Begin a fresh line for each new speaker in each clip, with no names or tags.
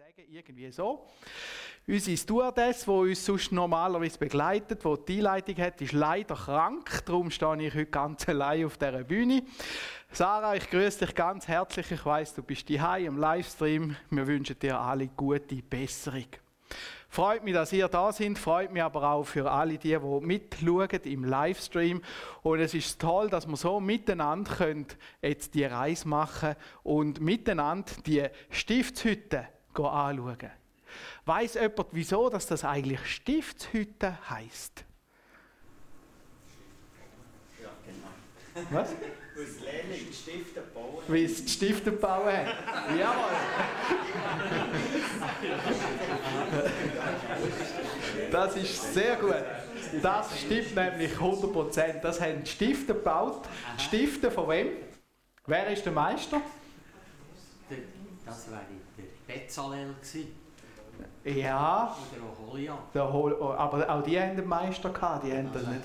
sagen, irgendwie so. Unsere Stewardess, die uns sonst normalerweise begleitet, die die Einleitung hat, ist leider krank. Darum stehe ich heute ganz allein auf dieser Bühne. Sarah, ich grüße dich ganz herzlich. Ich weiß, du bist hier im Livestream. Wir wünschen dir alle gute Besserung. Freut mich, dass ihr da seid, freut mich aber auch für alle die, die mitschauen im Livestream. Und es ist toll, dass wir so miteinander können jetzt die Reise machen und miteinander die Stiftshütte anschauen. Weiß jemand, wieso dass das eigentlich Stiftshütte heißt?
Ja, genau.
Was?
Weil es Lehrling Stifte bauen.
Wie es die Stifte bauen. Jawohl. Das ist sehr gut. Das stimmt nämlich 100%. Das haben die Stifte gebaut. Die Stifte von wem? Wer ist der Meister?
Das wäre der Bezalel gewesen.
Ja,
Oder Oholiab.
der Hol aber auch die haben den Meister gehabt. Die haben das nicht.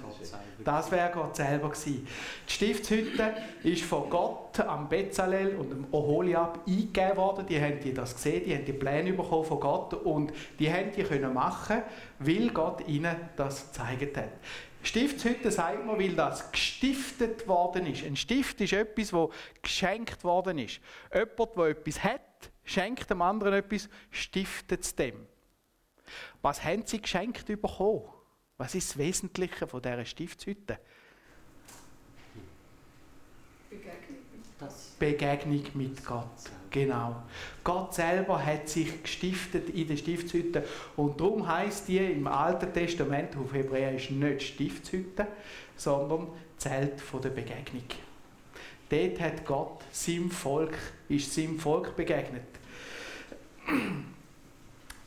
Das wäre Gott selber gewesen. Die Stiftshütte ist von Gott am Bezalel und dem Oholiab eingegeben worden. Die haben die das gesehen, die haben die Pläne bekommen von Gott und die haben die können machen, weil Gott ihnen das gezeigt hat. Stiftshütte sagt man, weil das gestiftet worden ist. Ein Stift ist etwas, wo geschenkt worden ist. Jemand, der etwas hat, schenkt dem anderen etwas, stiftet es dem. Was haben sie geschenkt bekommen? Was ist das Wesentliche von dieser Stiftshütte? Begegnung mit Gott. Genau. Gott selber hat sich gestiftet in der Stiftshütte. Und darum heißt die im Alten Testament auf Hebräisch nicht Stiftshütte, sondern Zelt der Begegnung. Dort hat Gott seinem Volk, ist seinem Volk begegnet.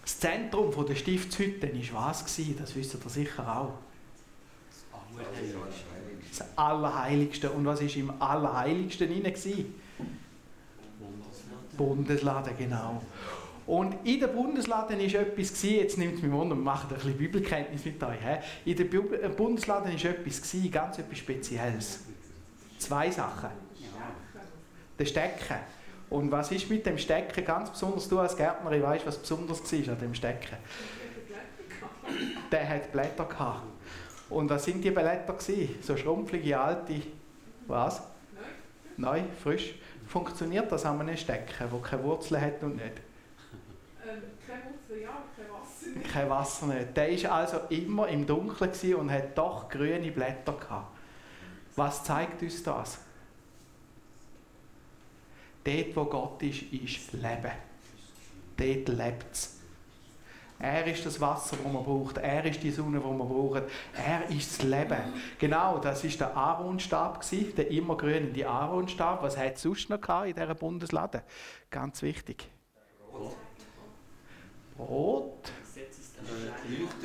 Das Zentrum der Stiftshütte war was? gewesen? Das wisst ihr sicher auch.
Allerheiligste.
Das Allerheiligste. Und was war im Allerheiligsten hinein? gewesen?
Bundesladen.
Bundesladen, genau. Und in der Bundesladen war etwas, gewesen, jetzt nimmt es mich wunder, wir machen ein bisschen Bibelkenntnis mit euch. He? In der Bu- Bundesladen war etwas, gewesen, ganz etwas Spezielles. Zwei Sachen. Der Stecken. Und was ist mit dem Stecken ganz besonders? Du als Gärtnerin weißt, was besonders war an dem Stecken. Der hat Blätter gehabt. Und was sind die Blätter gewesen? So schrumpflige, alte, was? Neu, frisch. Funktioniert das an einem Stecken, wo keine Wurzeln hat und nicht?
Ähm, kein Wurzel, ja, kein Wasser.
Kein Wasser nicht. Der war also immer im Dunkeln und hat doch grüne Blätter gehabt. Was zeigt uns das? Dort, wo Gott ist, ist Leben. Dort lebt es. Er ist das Wasser, das man braucht. Er ist die Sonne, die man braucht. Er ist das Leben. Genau, das ist der Aaronstab, der immergrüne Aaronstab. Was hat es sonst noch in dieser Bundeslade? Ganz wichtig. Brot.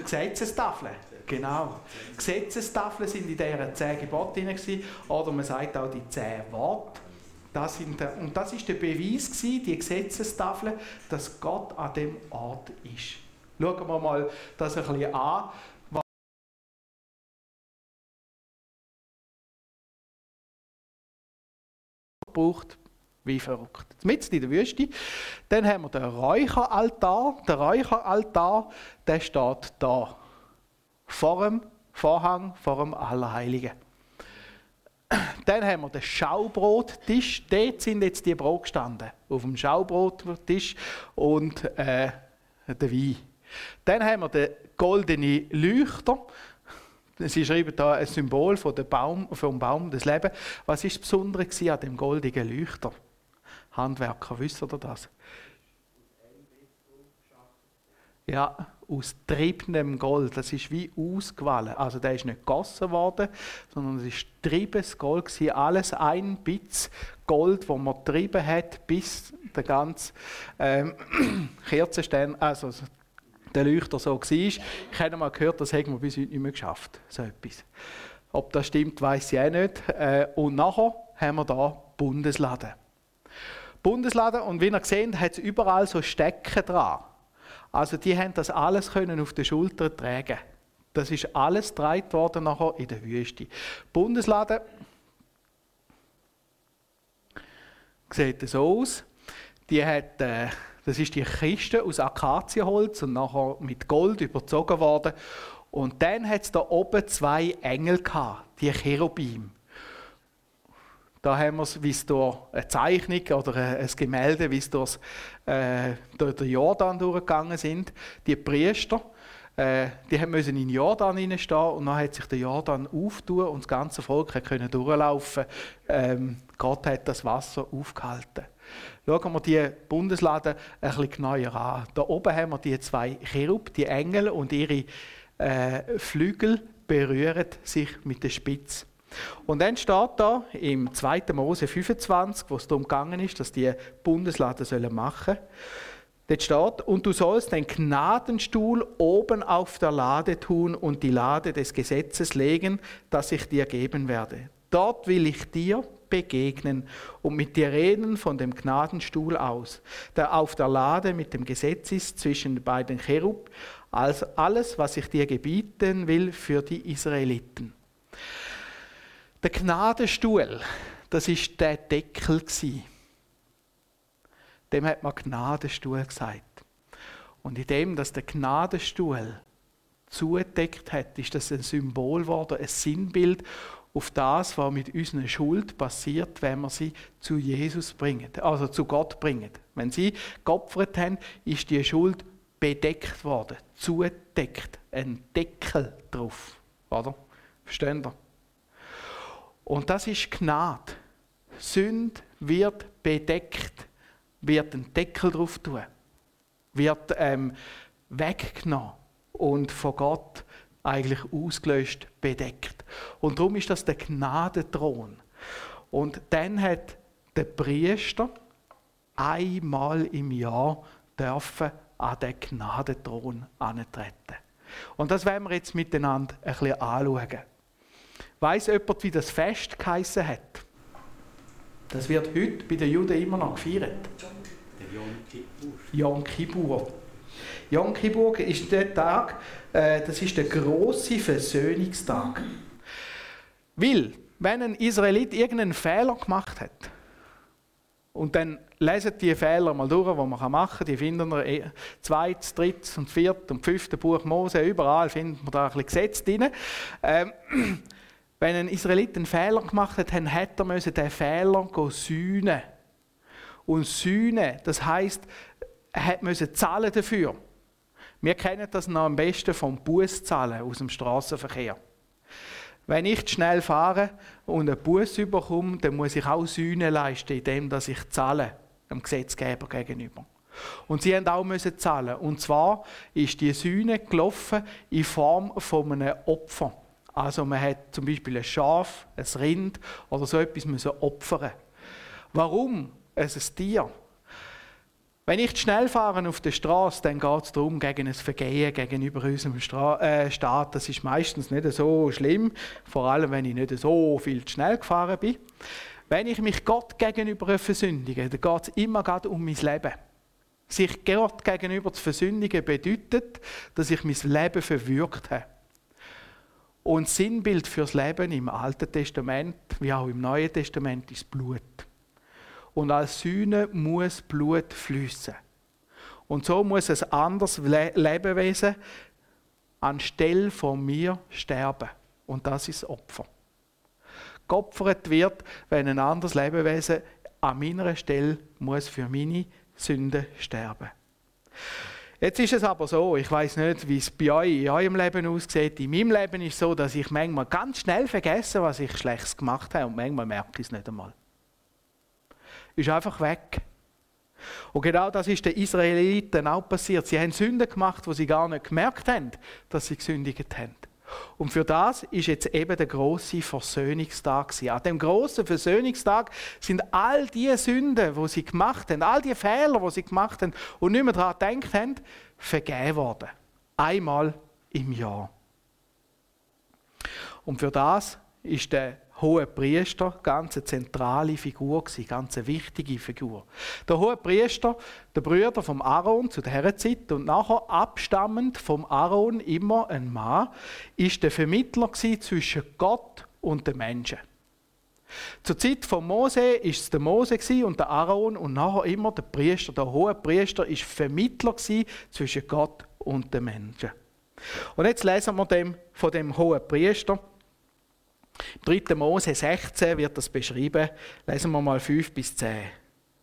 Gesetzestafeln. Genau. Gesetzestafeln sind in dieser zehn Gebote drin oder man sagt auch die zehn Worte. Das der, und das ist der Beweis gewesen, die Gesetzestafeln, dass Gott an dem Ort ist. Schauen wir mal das ein bisschen an. braucht wie verrückt. Mitten in der Wüste. Dann haben wir den Räucheraltar. Der Räucheraltar, der steht da. Vor dem Vorhang, vor dem Allerheiligen. Dann haben wir den Schaubrottisch. Dort sind jetzt die Brot gestanden. Auf dem Schaubrottisch und äh, der Wein. Dann haben wir den goldenen Leuchter. Sie schreiben da ein Symbol von der Baum, vom Baum des Lebens. Was ist das Besondere an dem goldenen Leuchter? Handwerker, wisst ihr das? Ja, aus triebenem Gold. Das ist wie ausgewählt. Also der ist nicht gegossen worden, sondern es ist triebenes Gold gewesen. Alles ein Bitz Gold, wo man getrieben hat, bis der ganze ähm, Kerzenstern, also der Leuchter so war. Ich habe mal gehört, das hätten wir bis heute nicht mehr geschafft. So etwas. Ob das stimmt, weiß ich auch nicht. Äh, und nachher haben wir da Bundesladen. Bundesladen und wie ihr seht, hat es überall so Stecken dran. Also die haben das alles können auf den Schultern tragen. Das ist alles getragen worden nachher in der Wüste. Bundesladen sieht so aus. Die hat äh, Das ist die Kiste aus Akazienholz und nachher mit Gold überzogen worden. Und dann hat es da oben zwei Engel gehabt, die Cherubim. Da haben wir es, wie es durch eine Zeichnung oder ein Gemälde, wie es durch, äh, durch den Jordan durchgegangen sind. Die Priester, äh, die müssen in den Jordan hineinstehen und dann hat sich der Jordan auftun und das ganze Volk können durchlaufen. Ähm, Gott hat das Wasser aufgehalten. Schauen wir die Bundeslade ein bisschen genauer an. Da oben haben wir die zwei Cherub, die Engel und ihre äh, Flügel berühren sich mit der Spitze. Und dann steht da im 2. Mose 25, wo es darum gegangen ist, dass die Bundeslade machen sollen. Dort steht, und du sollst den Gnadenstuhl oben auf der Lade tun und die Lade des Gesetzes legen, das ich dir geben werde. Dort will ich dir begegnen und mit dir reden von dem Gnadenstuhl aus, der auf der Lade mit dem Gesetz ist zwischen den beiden Cherub, als alles, was ich dir gebieten will für die Israeliten. Der Gnadenstuhl, das ist der Deckel Dem hat man Gnadenstuhl gesagt. Und in dem, dass der Gnadenstuhl zugedeckt hat, ist das ein Symbol geworden, ein Sinnbild auf das, was mit unserer Schuld passiert, wenn wir sie zu Jesus bringen, also zu Gott bringen. Wenn sie geopfert haben, ist die Schuld bedeckt worden, zugedeckt, ein Deckel drauf, oder? Verstehen ihr? Und das ist Gnade. Sünde wird bedeckt, wird ein Deckel drauf tun, wird ähm, weggenommen und von Gott eigentlich ausgelöscht, bedeckt. Und darum ist das der Gnadenthron. Und dann hat der Priester einmal im Jahr dürfen an den Gnadenthron antreten. Und das werden wir jetzt miteinander ein bisschen anschauen. Weiß jemand, wie das Fest geheissen hat? Das wird heute bei den Juden immer noch gefeiert.
Yom Kippur.
Yom Kippur. Ist der Tag, äh, das ist der große Versöhnungstag. Weil, wenn ein Israelit irgendeinen Fehler gemacht hat, und dann lesen die Fehler mal durch, die man machen kann. Die finden wir im zweites, drittes und viertes und fünftes Buch Mose. Überall findet man da ein bisschen Gesetz drin. Ähm, wenn ein Israelit einen Fehler gemacht hat, dann hätte er diesen Fehler sühnen. Und sühnen, das heisst, er musste zahlen dafür. Wir kennen das noch am besten vom Bußzahlen aus dem Straßenverkehr. Wenn ich zu schnell fahre und einen Bus überkomme, dann muss ich auch Sühne leisten, indem ich zahle, dem Gesetzgeber gegenüber. Und sie haben auch müssen zahlen. Und zwar ist die Sühne gelaufen in Form von einem Opfer. Also man hat zum Beispiel ein Schaf, ein Rind oder so etwas müssen opfern. Warum? Es ist ein Tier. Wenn ich schnell fahre auf der Straße, dann geht es darum, gegen ein Vergehen gegenüber unserem Stra äh, Staat. Das ist meistens nicht so schlimm, vor allem wenn ich nicht so viel zu schnell gefahren bin. Wenn ich mich Gott gegenüber versündige, dann geht es immer um mein Leben. Sich Gott gegenüber zu versündigen bedeutet, dass ich mein Leben verwirkt habe. Und Sinnbild fürs Leben im Alten Testament, wie auch im Neuen Testament, ist Blut. Und als Sühne muss Blut fließen. Und so muss ein anderes Lebewesen anstelle von mir sterben. Und das ist Opfer. Geopfert wird, wenn ein anderes Lebewesen an meiner Stelle muss für meine Sünde sterben. Jetzt ist es aber so, ich weiß nicht, wie es bei euch in eurem Leben aussieht. In meinem Leben ist es so, dass ich manchmal ganz schnell vergesse, was ich Schlechtes gemacht habe und manchmal merke ich es nicht einmal. Ist einfach weg. Und genau das ist den Israeliten auch passiert. Sie haben Sünden gemacht, wo sie gar nicht gemerkt haben, dass sie gesündigt haben. Und für das ist jetzt eben der große Versöhnungstag. An dem großen Versöhnungstag sind all die Sünden, wo sie gemacht haben, all die Fehler, wo sie gemacht haben und nicht mehr daran gedacht haben, vergeben worden. Einmal im Jahr. Und für das ist der hohe Priester ganz eine zentrale Figur gewesen, ganz eine wichtige Figur. Der hohe Priester, der Brüder vom Aaron zu der Zeit und nachher abstammend vom Aaron immer ein Mann, ist der Vermittler zwischen Gott und den Menschen. Zur Zeit von Mose ist es der Mose und der Aaron und nachher immer der Priester, der hohe Priester, ist Vermittler zwischen Gott und den Menschen. Und jetzt lesen wir dem, von dem hohen Priester. Im 3. Mose 16 wird das beschrieben. Lesen wir mal 5 bis 10.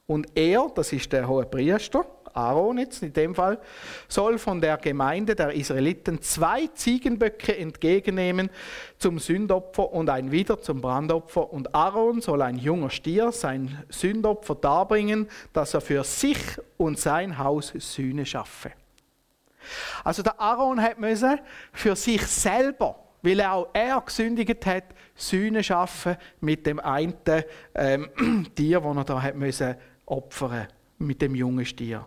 Und er, das ist der hohe Priester, Aaron jetzt in dem Fall, soll von der Gemeinde der Israeliten zwei Ziegenböcke entgegennehmen zum Sündopfer und ein wieder zum Brandopfer. Und Aaron soll ein junger Stier sein Sündopfer darbringen, dass er für sich und sein Haus Sühne schaffe. Also der Aaron hat müssen für sich selber, weil auch er gesündigt hat, Sühne schaffen mit dem einen ähm, Tier, das er da hat müssen opfern mit dem jungen Stier.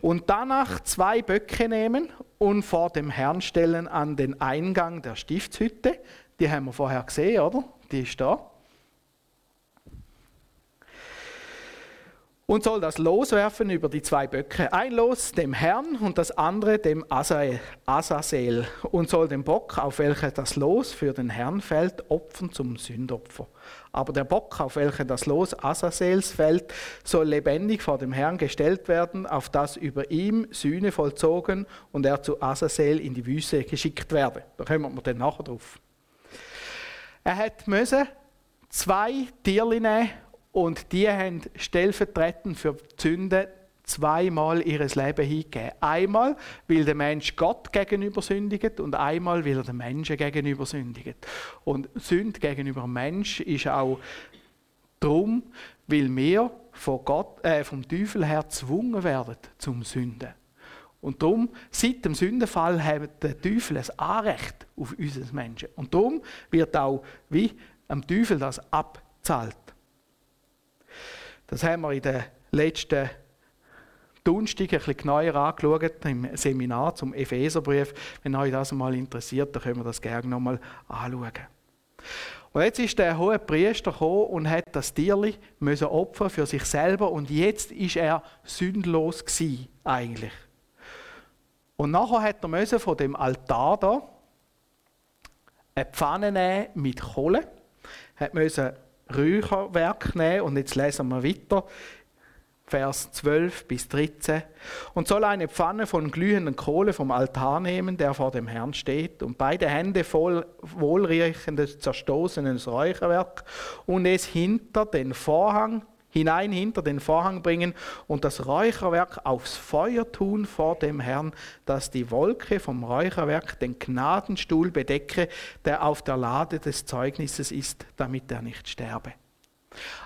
Und danach zwei Böcke nehmen und vor dem Herrn stellen an den Eingang der Stiftshütte. Die haben wir vorher gesehen, oder? Die ist da. Und soll das loswerfen über die zwei Böcke. Ein Los dem Herrn und das andere dem Asael und soll den Bock, auf welcher das Los für den Herrn fällt, opfern zum Sündopfer. Aber der Bock, auf welcher das Los Asaels fällt, soll lebendig vor dem Herrn gestellt werden, auf das über ihm Sühne vollzogen und er zu Asael in die Wüste geschickt werde. Da kommen wir dann nachher drauf. Er hat müssen zwei Tierli nehmen und die haben stellvertretend für die Sünde zweimal ihr Leben hingegeben. Einmal, weil der Mensch Gott gegenüber sündigt und einmal, weil er den Menschen gegenüber sündigt. Und Sünde gegenüber dem Mensch ist auch darum, weil wir von Gott, äh, vom Teufel her gezwungen werden zum Sünden. Und darum, seit dem Sündenfall, hat der Teufel ein Anrecht auf unser Menschen. Und darum wird auch wie am Teufel das abzahlt. Das haben wir in den letzten Donnerstag ein bisschen genauer angeschaut im Seminar zum Epheserbrief. Wenn euch das mal interessiert, dann können wir das gerne nochmal anschauen. Und jetzt ist der hohe Priester gekommen und hat das Tierli müssen opfern für sich selber und jetzt ist er sündlos gewesen, eigentlich. Und nachher hat er müssen von dem Altar da eine Pfanne nehmen mit Kohle, hat müssen Räucherwerk nehmen. Und jetzt lesen wir weiter. Vers 12 bis 13. Und soll eine Pfanne von glühenden Kohle vom Altar nehmen, der vor dem Herrn steht, und beide Hände voll wohlriechendes, zerstoßenes Räucherwerk und es hinter den Vorhang hinein hinter den Vorhang bringen und das Räucherwerk aufs Feuer tun vor dem Herrn, dass die Wolke vom Räucherwerk den Gnadenstuhl bedecke, der auf der Lade des Zeugnisses ist, damit er nicht sterbe.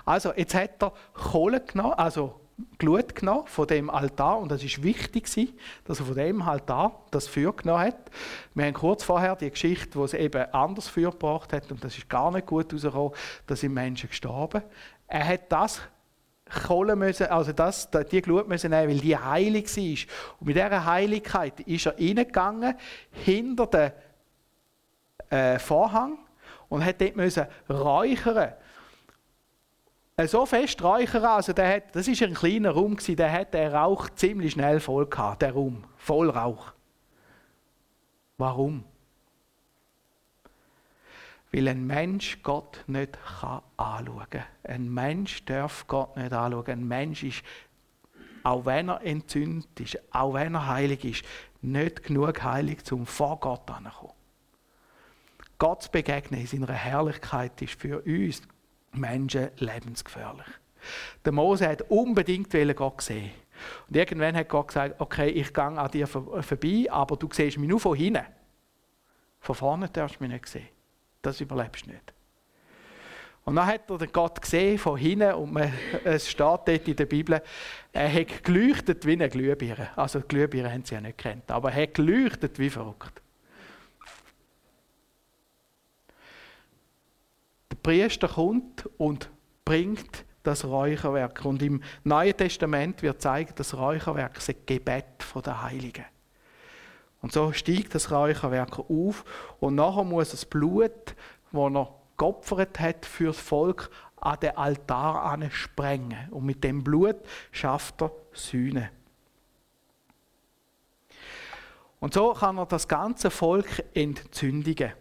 Also, jetzt hat er Kohle genommen, also Glut genommen von dem Altar und das ist wichtig dass er von dem Altar das Feuer genommen hat. Wir haben kurz vorher die Geschichte, wo es eben anders Feuer gebracht hat und das ist gar nicht gut herausgekommen, da sind Menschen gestorben. Er hat das Kohle müssen, also das, die Glut müssen nehmen, weil die heilig war. Und mit dieser Heiligkeit ist er reingegangen, hinter den äh, Vorhang und hat dort müssen räuchern. Äh, so fest räuchern, also der hat, das war ein kleiner Raum, der hat den Rauch ziemlich schnell voll gehabt, der Raum, voll Rauch. Warum? Weil ein Mensch Gott nicht anschauen kann. Ein Mensch darf Gott nicht anschauen. Ein Mensch ist, auch wenn er entzündet ist, auch wenn er heilig ist, nicht genug heilig, um vor Gott anzukommen. Gott zu begegnen in seiner Herrlichkeit ist für uns Menschen lebensgefährlich. Der Mose hat unbedingt Gott sehen. Und irgendwann hat Gott gesagt, okay, ich gehe an dir vorbei, aber du siehst mich nur von hinten. Von vorne darfst du mich nicht sehen das überlebst du nicht. Und dann hat er den Gott gesehen von hinten und man, es steht dort in der Bibel, er hat geleuchtet wie eine Glühbirne. Also Glühbirne haben sie ja nicht kennt, aber er hat geleuchtet wie verrückt. Der Priester kommt und bringt das Räucherwerk. Und im Neuen Testament wird zeigen, das Räucherwerk ist ein Gebet der Heiligen. Und so steigt das Räucherwerk auf und nachher muss das Blut, das er geopfert hat für das Volk, an den Altar sprengen. Und mit dem Blut schafft er Sühne. Und so kann er das ganze Volk entzündigen.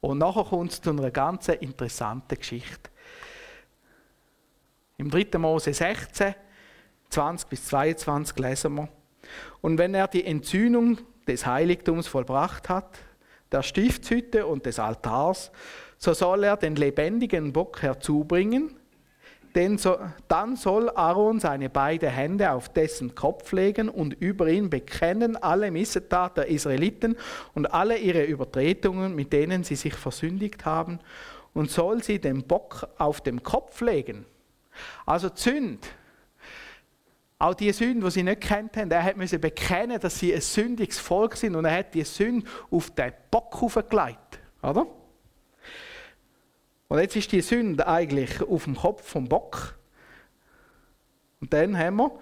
Und nachher kommt es zu einer ganz interessanten Geschichte. Im 3. Mose 16, 20 bis 22 lesen wir. Und wenn er die Entzündung des Heiligtums vollbracht hat, der Stiftshütte und des Altars, so soll er den lebendigen Bock herzubringen, denn so, dann soll Aaron seine beiden Hände auf dessen Kopf legen und über ihn bekennen alle Missetat der Israeliten und alle ihre Übertretungen, mit denen sie sich versündigt haben, und soll sie den Bock auf dem Kopf legen. Also Zünd, auch die Sünden, die sie nicht kennt haben, er musste bekennen, dass sie ein sündiges Volk sind und er hat die Sünde auf den Bock gelegt, oder? Und jetzt ist die Sünde eigentlich auf dem Kopf vom Bock. Und dann haben wir,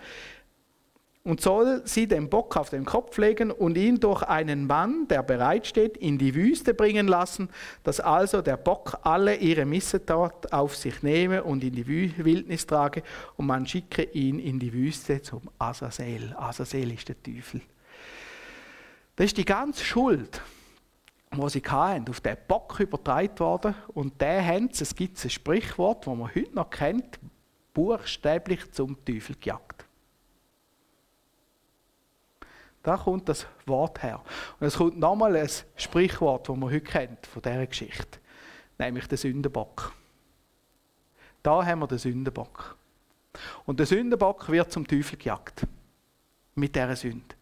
und soll sie den Bock auf den Kopf legen und ihn durch einen Mann, der bereitsteht, in die Wüste bringen lassen, dass also der Bock alle ihre Missetat auf sich nehme und in die Wildnis trage und man schicke ihn in die Wüste zum Azazel. Azazel ist der Teufel. Das ist die ganze Schuld wo sie hatten, auf den Bock übertragen worden. Und der haben es gibt ein Sprichwort, das man heute noch kennt, buchstäblich zum Teufel gejagt. Da kommt das Wort her. Und es kommt nochmal ein Sprichwort, das man heute kennt von dieser Geschichte, nämlich der Sündenbock. Da haben wir den Sündenbock. Und der Sündenbock wird zum Teufel gejagt. Mit dieser Sünde.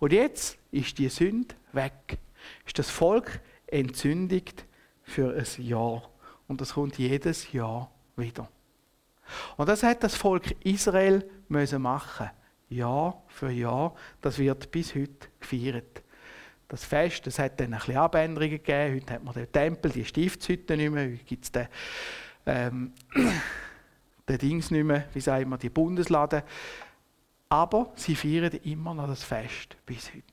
Und jetzt ist die Sünde weg ist das Volk entzündigt für ein Jahr. Und das kommt jedes Jahr wieder. Und das hat das Volk Israel müssen machen. Jahr für Jahr. Das wird bis heute gefeiert. Das Fest, das hat dann ein bisschen Abänderungen gegeben. Heute hat man den Tempel, die Stiftshütte nicht mehr. Heute gibt es den, ähm, den Dings nicht mehr, wie sagen wir, die Bundeslade. Aber sie feiern immer noch das Fest bis heute.